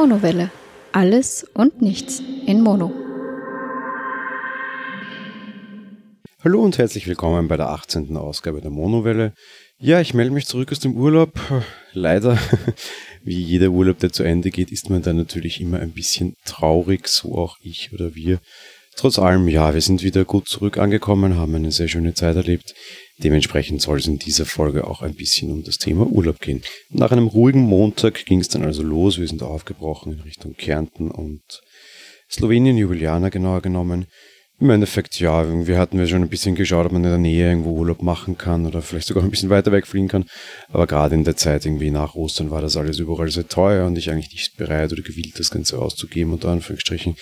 Monowelle. Alles und nichts in Mono. Hallo und herzlich willkommen bei der 18. Ausgabe der Monowelle. Ja, ich melde mich zurück aus dem Urlaub. Leider, wie jeder Urlaub, der zu Ende geht, ist man dann natürlich immer ein bisschen traurig, so auch ich oder wir. Trotz allem, ja, wir sind wieder gut zurück angekommen, haben eine sehr schöne Zeit erlebt. Dementsprechend soll es in dieser Folge auch ein bisschen um das Thema Urlaub gehen. Nach einem ruhigen Montag ging es dann also los. Wir sind aufgebrochen in Richtung Kärnten und Slowenien, Jubiliana genauer genommen. Im Endeffekt, ja, wir hatten wir schon ein bisschen geschaut, ob man in der Nähe irgendwo Urlaub machen kann oder vielleicht sogar ein bisschen weiter wegfliegen kann. Aber gerade in der Zeit irgendwie nach Ostern war das alles überall sehr teuer und ich eigentlich nicht bereit oder gewillt, das Ganze auszugeben, unter Anführungsstrichen.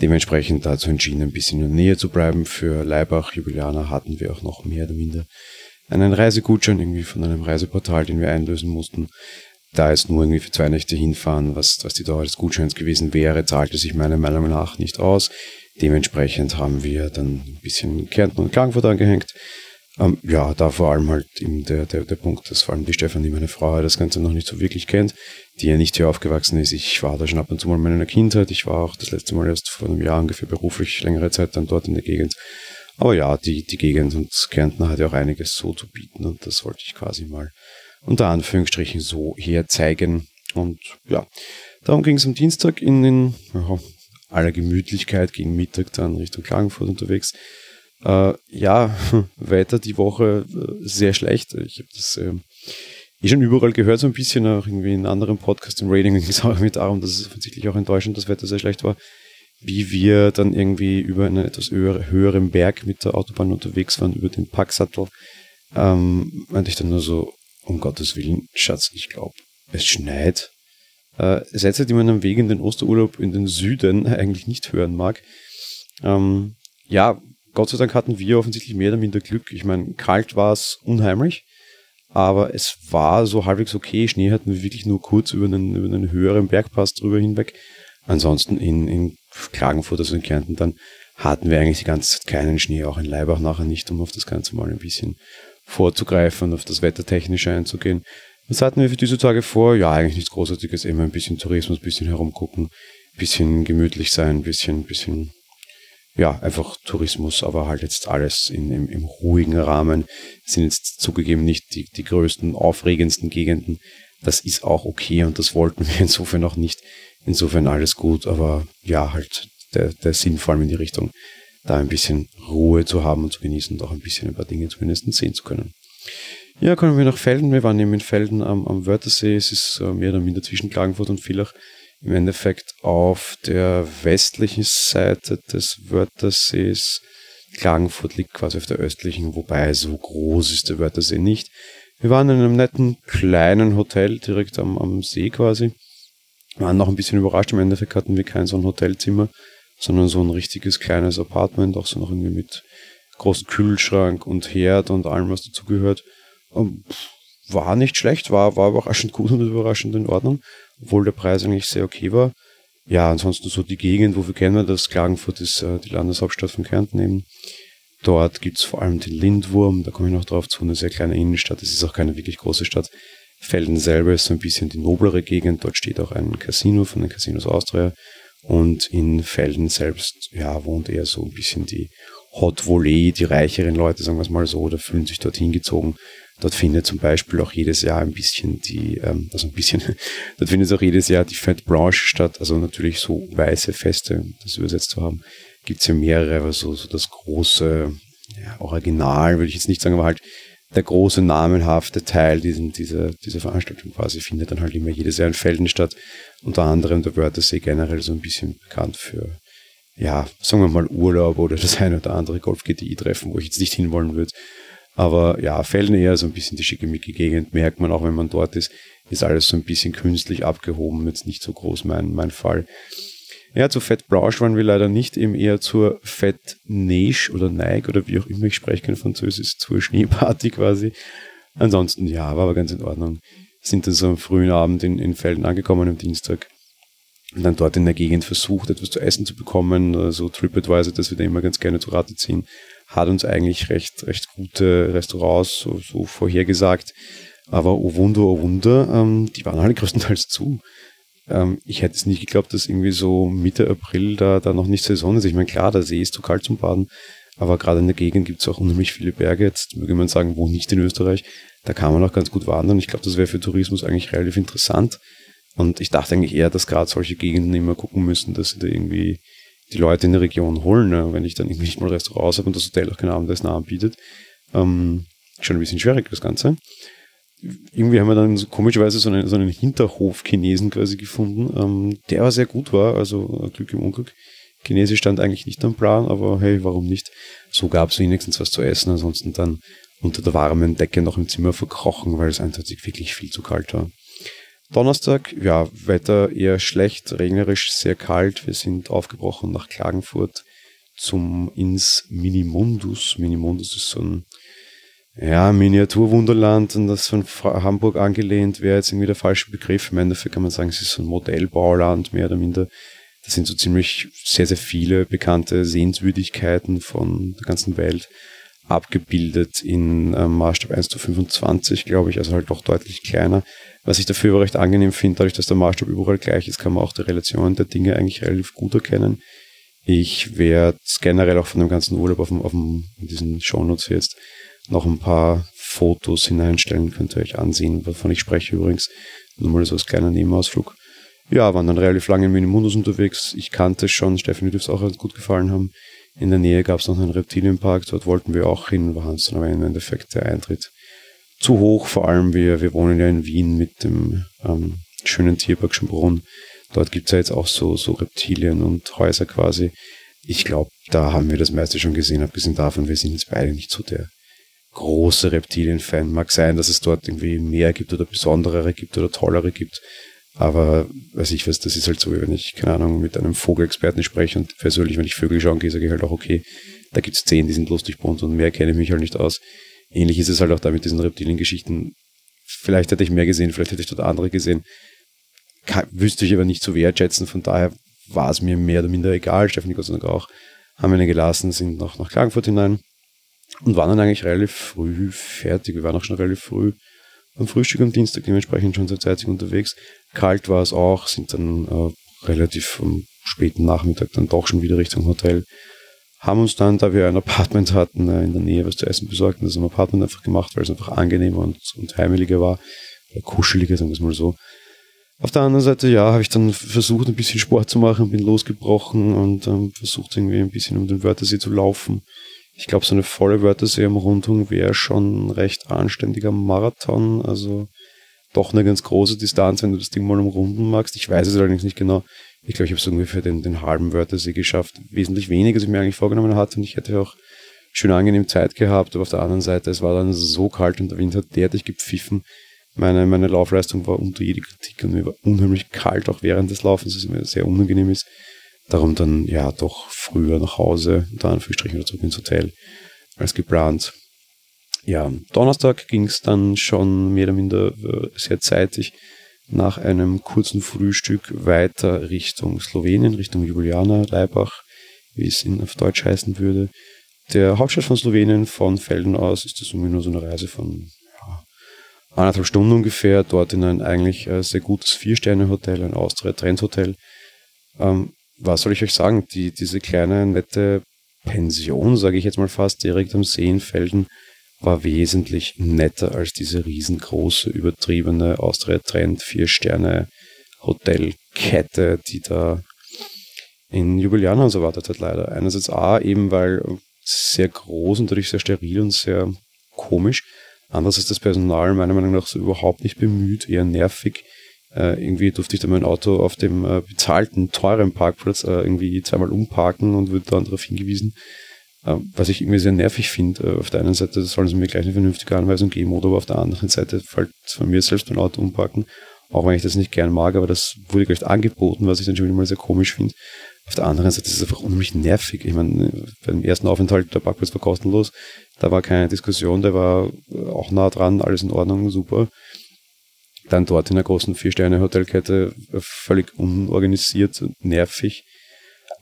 Dementsprechend dazu entschieden, ein bisschen in der Nähe zu bleiben. Für Leibach, Jubilianer hatten wir auch noch mehr oder minder einen Reisegutschein irgendwie von einem Reiseportal, den wir einlösen mussten. Da es nur irgendwie für zwei Nächte hinfahren, was, was die Dauer des Gutscheins gewesen wäre, zahlte sich meiner Meinung nach nicht aus. Dementsprechend haben wir dann ein bisschen Kärnten und Klagenfurt angehängt. Ähm, ja, da vor allem halt eben der, der, der Punkt, dass vor allem die Stefanie, meine Frau, das Ganze noch nicht so wirklich kennt, die ja nicht hier aufgewachsen ist. Ich war da schon ab und zu mal in meiner Kindheit. Ich war auch das letzte Mal erst vor einem Jahr ungefähr beruflich längere Zeit dann dort in der Gegend. Aber ja, die, die Gegend und Kärnten hat ja auch einiges so zu bieten und das wollte ich quasi mal unter Anführungsstrichen so herzeigen. Und ja, darum ging es am Dienstag in den ja, aller Gemütlichkeit gegen Mittag dann Richtung Klagenfurt unterwegs. Äh, ja, weiter die Woche äh, sehr schlecht. Ich habe das äh, eh schon überall gehört, so ein bisschen, auch irgendwie in anderen Podcasts, im Rating ging es auch irgendwie darum, dass es offensichtlich auch Deutschland das Wetter sehr schlecht war. Wie wir dann irgendwie über einen etwas höhere, höheren Berg mit der Autobahn unterwegs waren, über den Packsattel, ähm, meinte ich dann nur so, um Gottes Willen, Schatz, ich glaube, es schneit äh, Sätze, die man am Weg in den Osterurlaub in den Süden eigentlich nicht hören mag. Ähm, ja, Gott sei Dank hatten wir offensichtlich mehr oder minder Glück. Ich meine, kalt war es unheimlich, aber es war so halbwegs okay. Schnee hatten wir wirklich nur kurz über einen, über einen höheren Bergpass drüber hinweg. Ansonsten in, in Klagenfurt, also in Kärnten, dann hatten wir eigentlich die ganze Zeit keinen Schnee, auch in Leibach nachher nicht, um auf das Ganze mal ein bisschen vorzugreifen und auf das Wettertechnische einzugehen. Was hatten wir für diese Tage vor? Ja, eigentlich nichts Großartiges, immer ein bisschen Tourismus, ein bisschen herumgucken, ein bisschen gemütlich sein, ein bisschen, bisschen, ja, einfach Tourismus, aber halt jetzt alles in, im, im ruhigen Rahmen. Sind jetzt zugegeben nicht die, die größten, aufregendsten Gegenden. Das ist auch okay und das wollten wir insofern auch nicht. Insofern alles gut, aber ja, halt der, der Sinn vor allem in die Richtung, da ein bisschen Ruhe zu haben und zu genießen und auch ein bisschen ein paar Dinge zumindest sehen zu können. Ja, kommen wir nach Felden. Wir waren eben in Felden am, am Wörthersee. Es ist äh, mehr oder minder zwischen Klagenfurt und Villach. Im Endeffekt auf der westlichen Seite des Wörthersees. Klagenfurt liegt quasi auf der östlichen, wobei so groß ist der Wörthersee nicht. Wir waren in einem netten kleinen Hotel direkt am, am See quasi. Waren noch ein bisschen überrascht. Im Endeffekt hatten wir kein so ein Hotelzimmer, sondern so ein richtiges kleines Apartment, auch so noch irgendwie mit großen Kühlschrank und Herd und allem, was dazugehört. Ähm, war nicht schlecht, war, war überraschend gut und überraschend in Ordnung, obwohl der Preis eigentlich sehr okay war. Ja, ansonsten so die Gegend, wofür kennen wir das? Klagenfurt ist äh, die Landeshauptstadt von Kärnten eben. Dort gibt's vor allem den Lindwurm, da komme ich noch drauf zu, eine sehr kleine Innenstadt. Es ist auch keine wirklich große Stadt. Felden selber ist so ein bisschen die noblere Gegend. Dort steht auch ein Casino von den Casinos Austria. Und in Felden selbst, ja, wohnt eher so ein bisschen die Hot Volley, die reicheren Leute, sagen wir es mal so, oder fühlen sich dorthin gezogen Dort findet zum Beispiel auch jedes Jahr ein bisschen die, ähm, also ein bisschen, dort findet auch jedes Jahr die Fat Branche statt, also natürlich so weiße Feste, das übersetzt zu haben, gibt's ja mehrere, aber so, so das große ja, Original, würde ich jetzt nicht sagen, aber halt der große namenhafte Teil diesen, dieser, dieser Veranstaltung quasi findet dann halt immer jedes Jahr in Felden statt. Unter anderem der Wörthersee generell so ein bisschen bekannt für, ja, sagen wir mal Urlaub oder das eine oder andere Golf-GTI-Treffen, wo ich jetzt nicht hinwollen würde. Aber ja, Felden eher so ein bisschen die schickimicki-Gegend, merkt man auch, wenn man dort ist, ist alles so ein bisschen künstlich abgehoben, jetzt nicht so groß mein, mein Fall. Ja, zu Fett Blanche waren wir leider nicht, eben eher zur Fett Neige oder Neige oder wie auch immer, ich spreche kein Französisch, zur Schneeparty quasi. Ansonsten, ja, war aber ganz in Ordnung. Sind dann so am frühen Abend in, in Felden angekommen am Dienstag und dann dort in der Gegend versucht, etwas zu essen zu bekommen, so also TripAdvisor, das wir da immer ganz gerne zu Rate ziehen hat uns eigentlich recht, recht gute Restaurants so, so vorhergesagt. Aber oh Wunder, oh Wunder, ähm, die waren alle größtenteils zu. ähm, ich hätte es nicht geglaubt, dass irgendwie so Mitte April da, da noch nicht Saison ist. Ich meine, klar, der See ist zu kalt zum Baden, aber gerade in der Gegend gibt es auch unheimlich viele Berge. Jetzt würde man sagen, wo nicht in Österreich. Da kann man auch ganz gut wandern. Ich glaube, das wäre für Tourismus eigentlich relativ interessant. Und ich dachte eigentlich eher, dass gerade solche Gegenden immer gucken müssen, dass sie da irgendwie die Leute in der Region holen. Ne? Wenn ich dann irgendwie nicht mal Restaurants habe und das Hotel auch kein Abendessen anbietet. Ähm, schon ein bisschen schwierig, das Ganze irgendwie haben wir dann so, komischerweise so einen, so einen Hinterhof-Chinesen quasi gefunden, ähm, der aber sehr gut war, also äh, Glück im Unglück. Chinesisch stand eigentlich nicht am Plan, aber hey, warum nicht? So gab es wenigstens was zu essen, ansonsten dann unter der warmen Decke noch im Zimmer verkrochen, weil es eindeutig wirklich viel zu kalt war. Donnerstag, ja, Wetter eher schlecht, regnerisch, sehr kalt. Wir sind aufgebrochen nach Klagenfurt zum ins Minimundus. Minimundus ist so ein ja, Miniaturwunderland und das von Hamburg angelehnt wäre jetzt irgendwie der falsche Begriff. Im Endeffekt kann man sagen, es ist so ein Modellbauland, mehr oder minder. Das sind so ziemlich sehr, sehr viele bekannte Sehenswürdigkeiten von der ganzen Welt abgebildet in ähm, Maßstab 1 zu 25, glaube ich, also halt doch deutlich kleiner. Was ich dafür aber recht angenehm finde, dadurch, dass der Maßstab überall gleich ist, kann man auch die Relation der Dinge eigentlich relativ gut erkennen. Ich werde generell auch von dem ganzen Urlaub auf, dem, auf dem, in diesen Shownotes jetzt noch ein paar Fotos hineinstellen, könnt ihr euch ansehen, wovon ich spreche übrigens. Nur mal so als kleiner Nebenausflug. Ja, waren dann relativ lange in Minimundus unterwegs. Ich kannte schon, Stefanie dürfte es auch gut gefallen haben. In der Nähe gab es noch einen Reptilienpark, dort wollten wir auch hin, war uns dann aber im Endeffekt der Eintritt zu hoch. Vor allem wir, wir wohnen ja in Wien mit dem ähm, schönen Tierpark Schönbrunn. Dort gibt es ja jetzt auch so, so Reptilien und Häuser quasi. Ich glaube, da haben wir das meiste schon gesehen, abgesehen davon, wir sind jetzt beide nicht so der große Reptilien-Fan. Mag sein, dass es dort irgendwie mehr gibt oder besonderere gibt oder tollere gibt. Aber weiß ich was, das ist halt so, wie wenn ich, keine Ahnung, mit einem Vogelexperten spreche und persönlich, wenn ich Vögel schauen gehe, sage ich halt auch, okay, da gibt es zehn, die sind lustig bunt und mehr kenne ich mich halt nicht aus. Ähnlich ist es halt auch da mit diesen Reptilien-Geschichten. Vielleicht hätte ich mehr gesehen, vielleicht hätte ich dort andere gesehen. Kann, wüsste ich aber nicht zu wertschätzen, von daher war es mir mehr oder minder egal. Stephanie Gott sei Dank auch. Haben wir eine gelassen, sind noch nach Klagenfurt hinein und waren dann eigentlich relativ früh fertig. Wir waren auch schon relativ früh am Frühstück am Dienstag, dementsprechend schon sehr zeitig unterwegs. Kalt war es auch, sind dann äh, relativ am späten Nachmittag dann doch schon wieder Richtung Hotel. Haben uns dann, da wir ein Apartment hatten, äh, in der Nähe was zu essen besorgt und das im Apartment einfach gemacht, weil es einfach angenehmer und, und heimeliger war. Oder kuscheliger, sagen wir es mal so. Auf der anderen Seite, ja, habe ich dann versucht, ein bisschen Sport zu machen, bin losgebrochen und ähm, versucht irgendwie ein bisschen um den Wörthersee zu laufen. Ich glaube, so eine volle Wörthersee am Rundung wäre schon ein recht anständiger Marathon. Also doch eine ganz große Distanz, wenn du das Ding mal umrunden magst. Ich weiß es allerdings nicht genau. Ich glaube, ich habe es ungefähr den, den halben Wörthersee geschafft. Wesentlich weniger, als ich mir eigentlich vorgenommen hatte. Und ich hätte auch schön angenehm Zeit gehabt. Aber auf der anderen Seite, es war dann so kalt und der Wind hat derartig gepfiffen. Meine, meine Laufleistung war unter jede Kritik und mir war unheimlich kalt, auch während des Laufens, was mir sehr unangenehm ist. Darum dann ja doch früher nach Hause, unter Anführungsstrichen oder zurück ins Hotel als geplant. Ja, Donnerstag ging es dann schon mehr oder minder äh, sehr zeitig nach einem kurzen Frühstück weiter Richtung Slowenien, Richtung Ljubljana, Leibach, wie es in, auf Deutsch heißen würde. Der Hauptstadt von Slowenien, von Felden aus, ist das irgendwie nur so eine Reise von ja, anderthalb Stunden ungefähr. Dort in ein eigentlich äh, sehr gutes Vier-Sterne-Hotel, ein Austria-Trend-Hotel. Ähm, was soll ich euch sagen, die, diese kleine, nette Pension, sage ich jetzt mal fast, direkt am See in Felden, war wesentlich netter als diese riesengroße, übertriebene Austria Trend vier Sterne Hotelkette, die da in Jubiliana und so wartet hat leider. Einerseits A, eben weil sehr groß und dadurch sehr steril und sehr komisch. Andererseits das Personal meiner Meinung nach so überhaupt nicht bemüht, eher nervig. Äh, irgendwie durfte ich dann mein Auto auf dem äh, bezahlten, teuren Parkplatz äh, irgendwie zweimal umparken und wurde dann darauf hingewiesen. Äh, was ich irgendwie sehr nervig finde. Äh, auf der einen Seite sollen sie mir gleich eine vernünftige Anweisung geben oder aber auf der anderen Seite fällt von mir selbst mein Auto umparken. Auch wenn ich das nicht gern mag, aber das wurde gleich angeboten, was ich dann schon wieder mal sehr komisch finde. Auf der anderen Seite ist es einfach unheimlich nervig. Ich meine, beim ersten Aufenthalt, der Parkplatz war kostenlos, da war keine Diskussion, der war auch nah dran, alles in Ordnung, super dann dort in der großen Vier-Sterne-Hotelkette völlig unorganisiert nervig.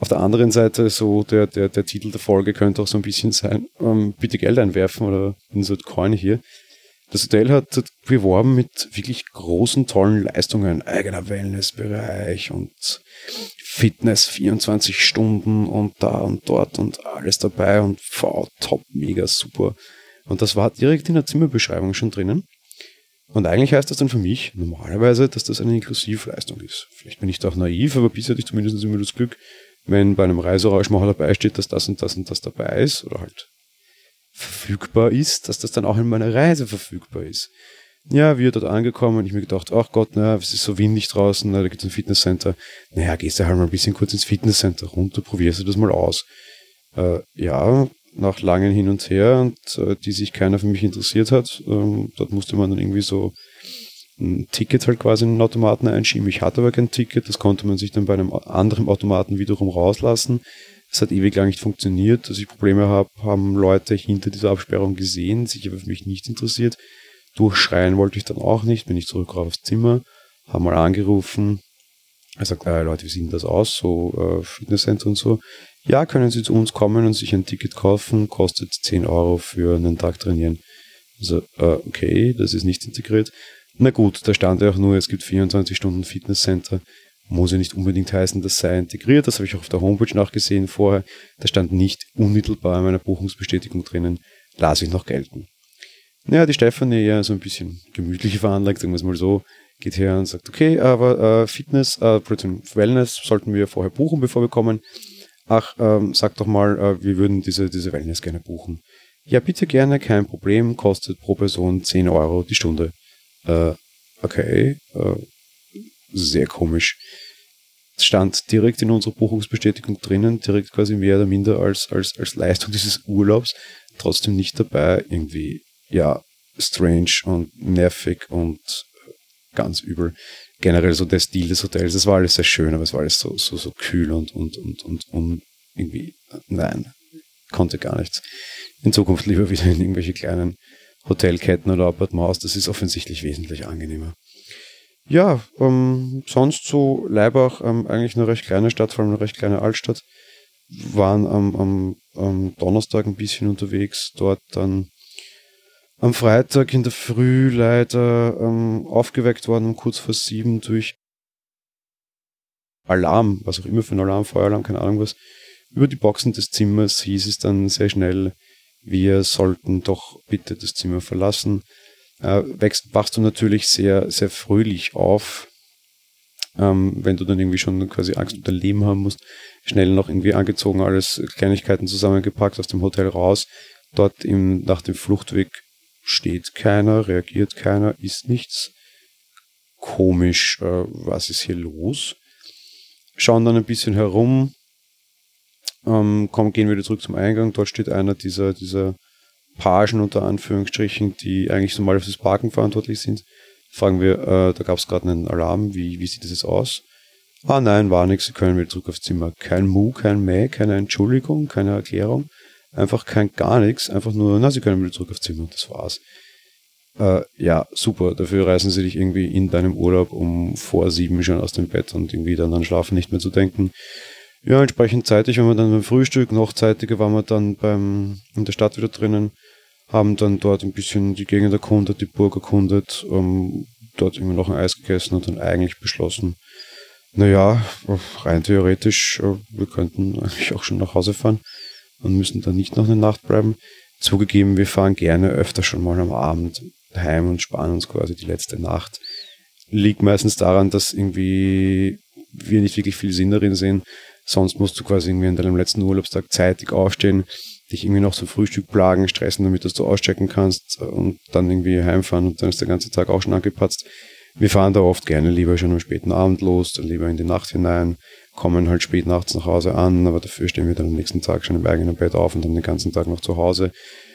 Auf der anderen Seite, so der, der, der Titel der Folge könnte auch so ein bisschen sein, ähm, bitte Geld einwerfen oder insert Coin hier. das Hotel hat beworben mit wirklich großen, tollen Leistungen, eigener Wellnessbereich und Fitness 24 Stunden und da und dort und alles dabei und wow, top, mega super. Und das war direkt in der Zimmerbeschreibung schon drinnen. Und eigentlich heißt das dann für mich normalerweise, dass das eine Inklusivleistung ist. Vielleicht bin ich da auch naiv, aber bisher hatte ich zumindest immer das Glück, wenn bei einem Reiserauschmacher dabei steht, dass das und das und das dabei ist oder halt verfügbar ist, dass das dann auch in meiner Reise verfügbar ist. Ja, wir dort angekommen und ich mir gedacht, ach Gott, naja, es ist so windig draußen, na, da gibt es ein Fitnesscenter. Naja, gehst du halt mal ein bisschen kurz ins Fitnesscenter runter, probierst du das mal aus. Äh, ja, nach langen Hin und Her und äh, die sich keiner für mich interessiert hat. Ähm, dort musste man dann irgendwie so ein Ticket halt quasi in den Automaten einschieben. Ich hatte aber kein Ticket, das konnte man sich dann bei einem anderen Automaten wiederum rauslassen. Es hat ewig lang nicht funktioniert. Dass ich Probleme habe, haben Leute hinter dieser Absperrung gesehen, sich aber für mich nicht interessiert. Durchschreien wollte ich dann auch nicht, bin ich zurück aufs Zimmer, haben mal angerufen. Er sagt, äh, Leute, wie sieht denn das aus? So äh, Fitnesscenter und so. Ja, können Sie zu uns kommen und sich ein Ticket kaufen, kostet 10 Euro für einen Tag trainieren. Also, äh, okay, das ist nicht integriert. Na gut, da stand ja auch nur, es gibt 24 Stunden Fitnesscenter. Muss ja nicht unbedingt heißen, das sei integriert. Das habe ich auch auf der Homepage nachgesehen vorher. Da stand nicht unmittelbar in meiner Buchungsbestätigung drinnen. Lasse ich noch gelten. Naja, die Stefanie ja so ein bisschen gemütlicher veranlagt, sagen wir es mal so, geht her und sagt, okay, aber äh, Fitness, äh, Wellness sollten wir vorher buchen, bevor wir kommen ach, ähm, sag doch mal, äh, wir würden diese, diese Wellness gerne buchen. Ja, bitte gerne, kein Problem, kostet pro Person 10 Euro die Stunde. Äh, okay, äh, sehr komisch. Stand direkt in unserer Buchungsbestätigung drinnen, direkt quasi mehr oder minder als, als, als Leistung dieses Urlaubs, trotzdem nicht dabei, irgendwie, ja, strange und nervig und ganz übel generell so der Stil des Hotels, es war alles sehr schön, aber es war alles so, so, so kühl und, und, und, und, und irgendwie, nein, konnte gar nichts. In Zukunft lieber wieder in irgendwelche kleinen Hotelketten oder Appartements, das ist offensichtlich wesentlich angenehmer. Ja, ähm, sonst so Leibach, ähm, eigentlich eine recht kleine Stadt, vor allem eine recht kleine Altstadt. Waren am, am, am Donnerstag ein bisschen unterwegs, dort dann am Freitag in der Früh leider ähm, aufgeweckt worden um kurz vor sieben durch Alarm, was auch immer für ein Alarm, Feueralarm, keine Ahnung was. Über die Boxen des Zimmers hieß es dann sehr schnell, wir sollten doch bitte das Zimmer verlassen. Äh, wächst, wachst du natürlich sehr, sehr fröhlich auf, ähm, wenn du dann irgendwie schon quasi Angst um dein Leben haben musst. Schnell noch irgendwie angezogen, alles Kleinigkeiten zusammengepackt, aus dem Hotel raus. Dort im, nach dem Fluchtweg steht keiner, reagiert keiner, ist nichts. Komisch, äh, was ist hier los? Schauen dann ein bisschen herum, ähm, kommen, gehen wieder zurück zum Eingang. Dort steht einer dieser, dieser Pagen unter Anführungsstrichen, die eigentlich so mal für das Parken verantwortlich sind. Fragen wir, äh, da gab es gerade einen Alarm, wie, wie sieht das jetzt aus? Ah nein, war nichts, Sie können wieder zurück aufs Zimmer. Kein Mu, kein Mäh, keine Entschuldigung, keine Erklärung. Einfach kein gar nichts, einfach nur, na, sie können wieder zurück aufs Zimmer und das war's. Äh, ja, super. Dafür reißen sie dich irgendwie in deinem Urlaub um vor sieben schon aus dem Bett und irgendwie dann an Schlafen nicht mehr zu denken. Ja, entsprechend zeitig waren wir dann beim Frühstück, noch zeitiger waren wir dann beim, in der Stadt wieder drinnen, haben dann dort ein bisschen die Gegend erkundet, die Burg erkundet, ähm, dort irgendwie noch ein Eis gegessen und dann eigentlich beschlossen, naja, rein theoretisch, äh, wir könnten eigentlich auch schon nach Hause fahren und müssen dann nicht noch eine Nacht bleiben. Zugegeben, wir fahren gerne öfter schon mal am Abend heim und sparen uns quasi die letzte Nacht. Liegt meistens daran, dass irgendwie wir nicht wirklich viel Sinn darin sehen. Sonst musst du quasi irgendwie an deinem letzten Urlaubstag zeitig aufstehen, dich irgendwie noch zum Frühstück plagen, stressen, damit dass du auschecken kannst und dann irgendwie heimfahren und dann ist der ganze Tag auch schon angepatzt. Wir fahren da oft gerne lieber schon am späten Abend los, dann lieber in die Nacht hinein, kommen halt spät nachts nach Hause an, aber dafür stehen wir dann am nächsten Tag schon im eigenen Bett auf und dann den ganzen Tag noch zu Hause.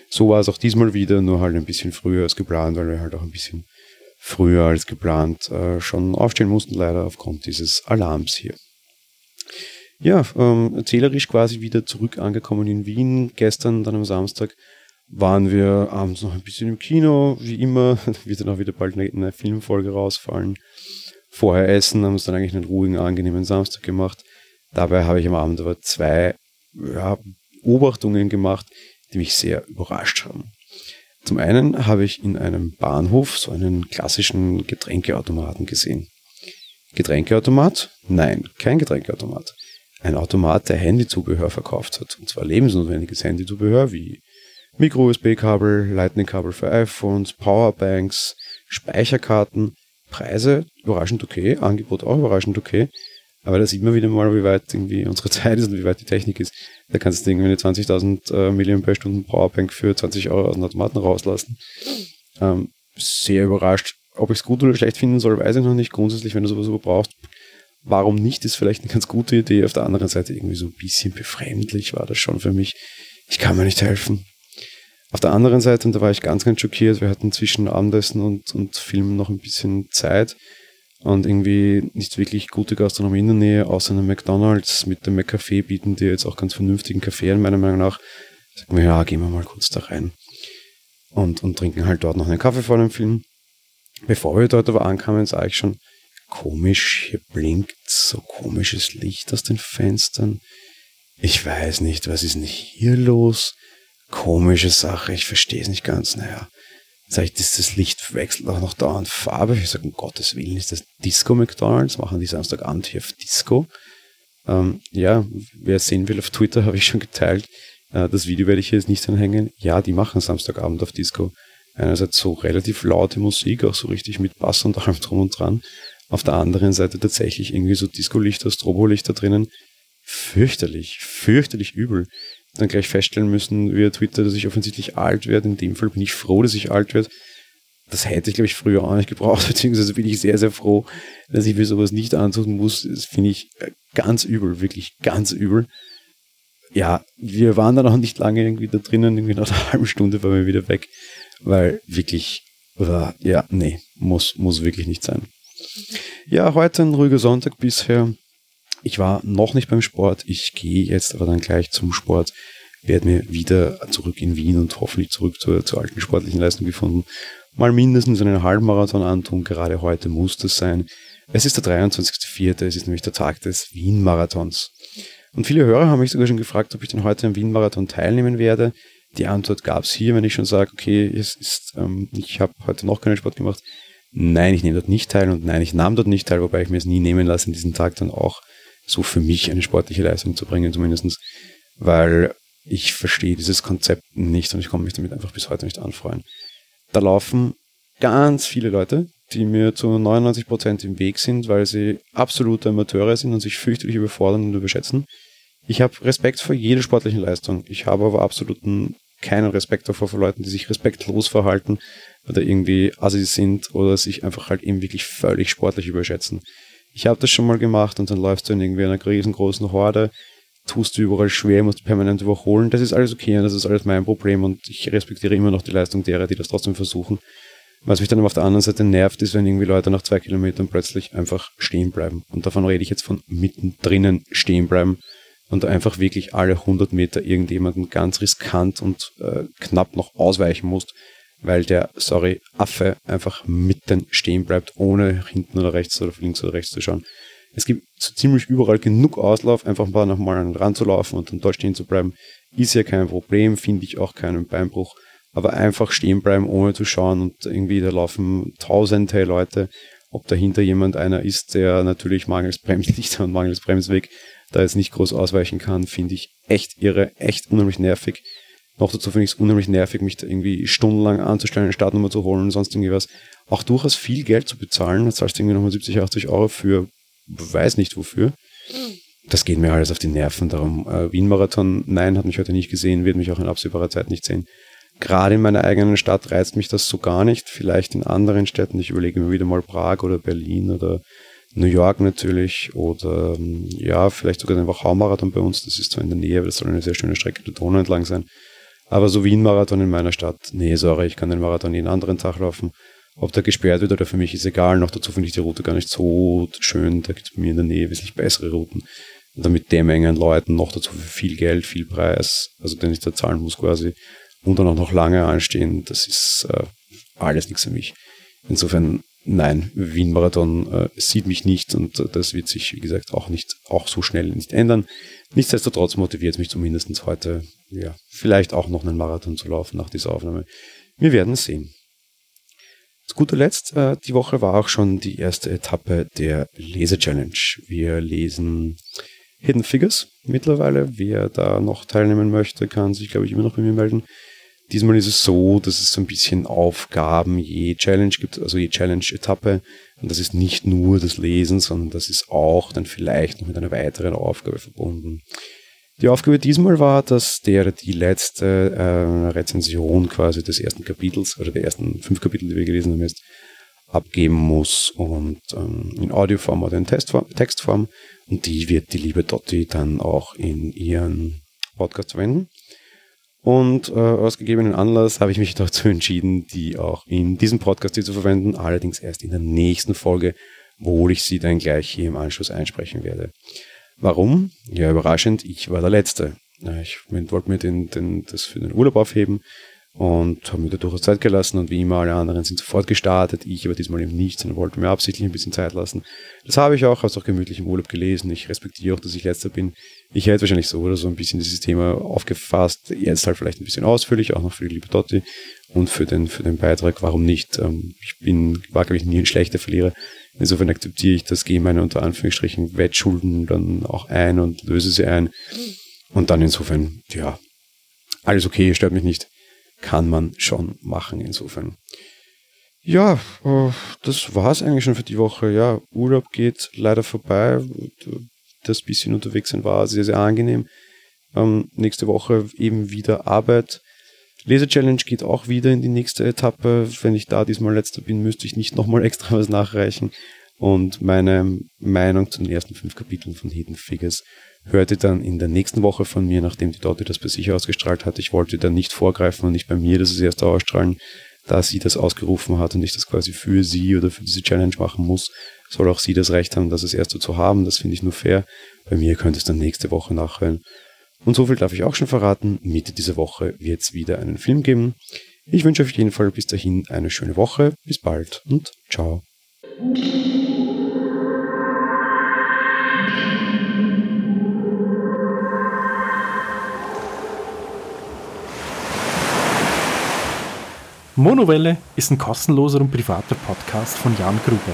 So war es auch diesmal wieder, nur halt ein bisschen früher als geplant, weil wir halt auch ein bisschen früher als geplant äh, schon aufstehen mussten, leider aufgrund dieses Alarms hier. Ja, ähm, erzählerisch quasi wieder zurück angekommen in Wien. Gestern, dann am Samstag, waren wir abends noch ein bisschen im Kino, wie immer. wird dann auch wieder bald eine, eine Filmfolge rausfallen vorher essen, haben uns dann eigentlich einen ruhigen, angenehmen Samstag gemacht. Dabei habe ich am Abend aber zwei ja, Beobachtungen gemacht, die mich sehr überrascht haben. Zum einen habe ich in einem Bahnhof so einen klassischen Getränkeautomaten gesehen. Getränkeautomat? Nein, kein Getränkeautomat. Ein Automat, der Handyzubehör verkauft hat. Und zwar lebensnotwendiges Handyzubehör wie Micro-USB-Kabel, Lightning-Kabel für iPhones, Powerbanks, Speicherkarten. Preise überraschend okay, Angebot auch überraschend okay. Aber da sieht man wieder mal, wie weit irgendwie unsere Zeit ist und wie weit die Technik ist. Da kannst du irgendwie eine 20.000 äh, Milliampere-Stunden Powerbank für 20 Euro aus dem Automaten rauslassen. Ähm, sehr überrascht. Ob ich es gut oder schlecht finden soll, weiß ich noch nicht. Grundsätzlich, wenn du sowas brauchst, warum nicht, ist vielleicht eine ganz gute Idee. Auf der anderen Seite irgendwie so ein bisschen befremdlich war das schon für mich. Ich kann mir nicht helfen. Auf der anderen Seite, und da war ich ganz, ganz schockiert, wir hatten zwischen Abendessen und, und Filmen noch ein bisschen Zeit und irgendwie nicht wirklich gute Gastronomie in der Nähe, außer einem McDonalds mit dem McCafé bieten die jetzt auch ganz vernünftigen Kaffee, meiner Meinung nach. Sagen wir, ja, gehen wir mal kurz da rein. Und, und trinken halt dort noch einen Kaffee vor dem Film. Bevor wir dort aber ankamen, sah ich schon, komisch, hier blinkt so komisches Licht aus den Fenstern. Ich weiß nicht, was ist denn hier los? Komische Sache, ich verstehe es nicht ganz. Naja, sag ich, das, Licht wechselt auch noch dauernd Farbe. Ich sage, um Gottes Willen, ist das Disco McDonalds? Machen die Samstagabend hier auf Disco? Ähm, ja, wer sehen will, auf Twitter habe ich schon geteilt. Äh, das Video werde ich hier jetzt nicht anhängen. Ja, die machen Samstagabend auf Disco. Einerseits so relativ laute Musik, auch so richtig mit Bass und allem drum und dran. Auf der anderen Seite tatsächlich irgendwie so Disco-Lichter, Strobo-Lichter drinnen. Fürchterlich, fürchterlich übel. Dann gleich feststellen müssen via Twitter, dass ich offensichtlich alt werde. In dem Fall bin ich froh, dass ich alt werde. Das hätte ich, glaube ich, früher auch nicht gebraucht, beziehungsweise bin ich sehr, sehr froh, dass ich mir sowas nicht antun muss. Das finde ich äh, ganz übel, wirklich ganz übel. Ja, wir waren dann auch nicht lange irgendwie da drinnen, irgendwie nach einer halben Stunde waren wir wieder weg, weil wirklich, ja, nee, muss, muss wirklich nicht sein. Ja, heute ein ruhiger Sonntag bisher. Ich war noch nicht beim Sport. Ich gehe jetzt aber dann gleich zum Sport. Werde mir wieder zurück in Wien und hoffentlich zurück zur, zur alten sportlichen Leistung gefunden. Mal mindestens einen Halbmarathon antun. Gerade heute muss das sein. Es ist der 23.04. Es ist nämlich der Tag des Wien-Marathons. Und viele Hörer haben mich sogar schon gefragt, ob ich denn heute am Wien-Marathon teilnehmen werde. Die Antwort gab es hier, wenn ich schon sage, okay, es ist, ähm, ich habe heute noch keinen Sport gemacht. Nein, ich nehme dort nicht teil und nein, ich nahm dort nicht teil, wobei ich mir es nie nehmen lasse, in diesem Tag dann auch so für mich eine sportliche Leistung zu bringen, zumindestens, weil ich verstehe dieses Konzept nicht und ich komme mich damit einfach bis heute nicht anfreuen. Da laufen ganz viele Leute, die mir zu 99 Prozent im Weg sind, weil sie absolute Amateure sind und sich fürchterlich überfordern und überschätzen. Ich habe Respekt vor jeder sportlichen Leistung. Ich habe aber absoluten keinen Respekt davor vor Leuten, die sich respektlos verhalten oder irgendwie assi sind oder sich einfach halt eben wirklich völlig sportlich überschätzen. Ich habe das schon mal gemacht und dann läufst du in irgendwie einer riesengroßen Horde, tust du überall schwer, musst permanent überholen. Das ist alles okay und das ist alles mein Problem und ich respektiere immer noch die Leistung derer, die das trotzdem versuchen. Was mich dann auf der anderen Seite nervt, ist, wenn irgendwie Leute nach zwei Kilometern plötzlich einfach stehen bleiben. Und davon rede ich jetzt von mittendrin stehen bleiben und einfach wirklich alle 100 Meter irgendjemanden ganz riskant und äh, knapp noch ausweichen musst, weil der, sorry, Affe einfach mitten stehen bleibt, ohne hinten oder rechts oder links oder rechts zu schauen. Es gibt so ziemlich überall genug Auslauf, einfach ein paar nochmal an den Rand zu laufen und dann dort stehen zu bleiben. Ist ja kein Problem, finde ich auch keinen Beinbruch. Aber einfach stehen bleiben, ohne zu schauen und irgendwie da laufen tausende Leute. Ob dahinter jemand einer ist, der natürlich mangels Bremslichter und mangels Bremsweg da jetzt nicht groß ausweichen kann, finde ich echt irre, echt unheimlich nervig. Noch dazu finde ich es unheimlich nervig, mich da irgendwie stundenlang anzustellen, eine Startnummer zu holen und sonst irgendwie was. Auch durchaus viel Geld zu bezahlen. Da zahlst du irgendwie nochmal 70, 80 Euro für, weiß nicht wofür. Das geht mir alles auf die Nerven. Darum, äh, Wien-Marathon, nein, hat mich heute nicht gesehen, wird mich auch in absehbarer Zeit nicht sehen. Gerade in meiner eigenen Stadt reizt mich das so gar nicht. Vielleicht in anderen Städten. Ich überlege mir wieder mal Prag oder Berlin oder New York natürlich oder ähm, ja, vielleicht sogar den Wachau-Marathon bei uns. Das ist zwar in der Nähe, aber das soll eine sehr schöne Strecke der Donau entlang sein. Aber so wie ein Marathon in meiner Stadt, nee, sorry, ich kann den Marathon jeden anderen Tag laufen. Ob der gesperrt wird oder für mich ist egal. Noch dazu finde ich die Route gar nicht so schön. Da gibt es bei mir in der Nähe wesentlich bessere Routen. Und dann mit der Menge an Leuten noch dazu für viel Geld, viel Preis, also den ich da zahlen muss quasi. Und dann auch noch lange anstehen. Das ist äh, alles nichts für mich. Insofern, nein, Wien-Marathon äh, sieht mich nicht und äh, das wird sich, wie gesagt, auch nicht, auch so schnell nicht ändern. Nichtsdestotrotz motiviert es mich zumindest heute, ja, vielleicht auch noch einen Marathon zu laufen nach dieser Aufnahme. Wir werden sehen. Zu guter Letzt, äh, die Woche war auch schon die erste Etappe der Lese-Challenge. Wir lesen Hidden Figures mittlerweile. Wer da noch teilnehmen möchte, kann sich, glaube ich, immer noch bei mir melden. Diesmal ist es so, dass es so ein bisschen Aufgaben je Challenge gibt, also je Challenge-Etappe. Und das ist nicht nur das Lesen, sondern das ist auch dann vielleicht noch mit einer weiteren Aufgabe verbunden. Die Aufgabe diesmal war, dass der die letzte äh, Rezension quasi des ersten Kapitels oder der ersten fünf Kapitel, die wir gelesen haben, jetzt abgeben muss und ähm, in Audioform oder in Textform, Textform. Und die wird die liebe Dotti dann auch in ihren Podcast verwenden. Und äh, aus gegebenen Anlass habe ich mich dazu entschieden, die auch in diesem Podcast hier zu verwenden, allerdings erst in der nächsten Folge, wo ich sie dann gleich hier im Anschluss einsprechen werde. Warum? Ja, überraschend, ich war der Letzte. Ich wollte mir den, den, das für den Urlaub aufheben und habe mir da durchaus Zeit gelassen und wie immer alle anderen sind sofort gestartet, ich aber diesmal eben nicht, sondern wollte mir absichtlich ein bisschen Zeit lassen. Das habe ich auch, habe es auch gemütlich im Urlaub gelesen. Ich respektiere auch, dass ich letzter bin. Ich hätte wahrscheinlich so oder so ein bisschen dieses Thema aufgefasst, jetzt halt vielleicht ein bisschen ausführlich, auch noch für die liebe Dotti und für den, für den Beitrag, warum nicht. Ähm, ich bin, war glaube ich nie ein schlechter Verlierer. Insofern akzeptiere ich das, gehe meine unter Anführungsstrichen Wettschulden dann auch ein und löse sie ein. Und dann insofern, ja, alles okay, stört mich nicht kann man schon machen insofern. Ja, äh, das war's eigentlich schon für die Woche. Ja, Urlaub geht leider vorbei. Das bisschen unterwegs sein war sehr, sehr angenehm. Ähm, nächste Woche eben wieder Arbeit. Lese-Challenge geht auch wieder in die nächste Etappe. Wenn ich da diesmal letzter bin, müsste ich nicht nochmal extra was nachreichen. Und meine Meinung zu den ersten fünf Kapiteln von Hidden Figures hörte dann in der nächsten Woche von mir, nachdem die Dotti das bei sich ausgestrahlt hat. Ich wollte dann nicht vorgreifen und nicht bei mir das erst ausstrahlen, da sie das ausgerufen hat und ich das quasi für sie oder für diese Challenge machen muss, soll auch sie das Recht haben, das als erste zu haben. Das finde ich nur fair. Bei mir könnte es dann nächste Woche nachhören. Und so viel darf ich auch schon verraten. Mitte dieser Woche wird es wieder einen Film geben. Ich wünsche auf jeden Fall bis dahin eine schöne Woche. Bis bald und ciao. Monowelle ist ein kostenloser und privater Podcast von Jan Gruber.